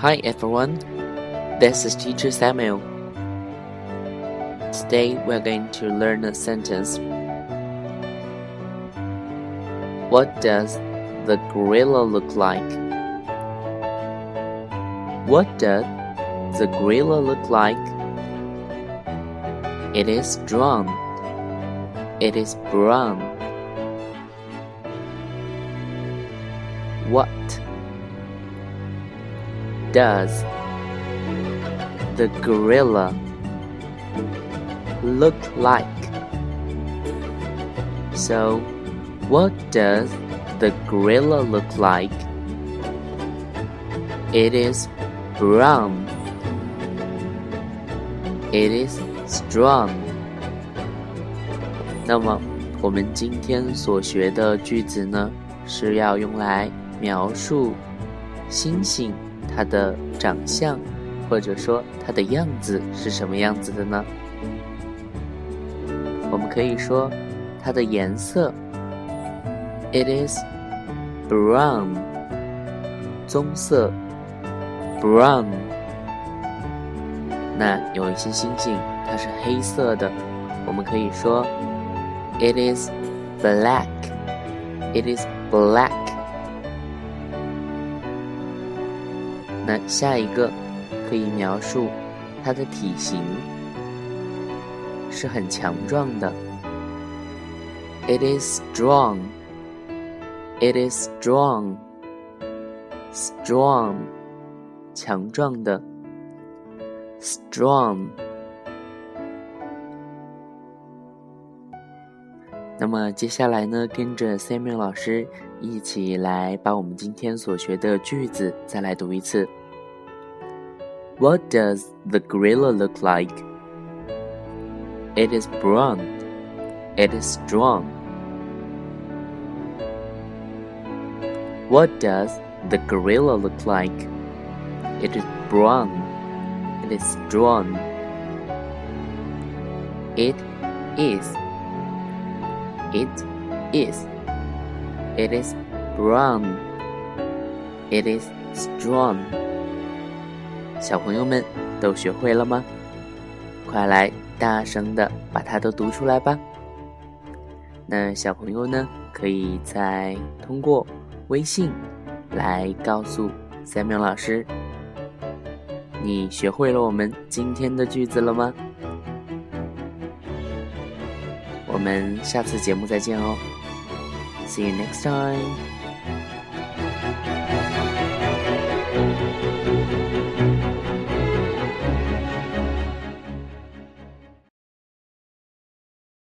Hi everyone, this is Teacher Samuel. Today we're going to learn a sentence. What does the gorilla look like? What does the gorilla look like? It is strong. It is brown. What does the gorilla look like? So, what does the gorilla look like? It is brown. It is strong. 那么，我们今天所学的句子呢，是要用来描述猩猩 它的长相，或者说它的样子是什么样子的呢？我们可以说它的颜色，it is brown，棕色，brown。那有一些星星它是黑色的，我们可以说 it is black，it is black。那下一个可以描述它的体型是很强壮的。It is strong. It is strong. Strong，强壮的。Strong。那么接下来呢，跟着 Samuel 老师一起来把我们今天所学的句子再来读一次。What does the gorilla look like? It is brown. It is strong. What does the gorilla look like? It is brown. It is strong. It is. It is. It is brown. It is strong. 小朋友们都学会了吗？快来大声的把它都读出来吧。那小朋友呢可以再通过微信来告诉三明老师。你学会了我们今天的句子了吗？我们下次节目再见哦。See you next time.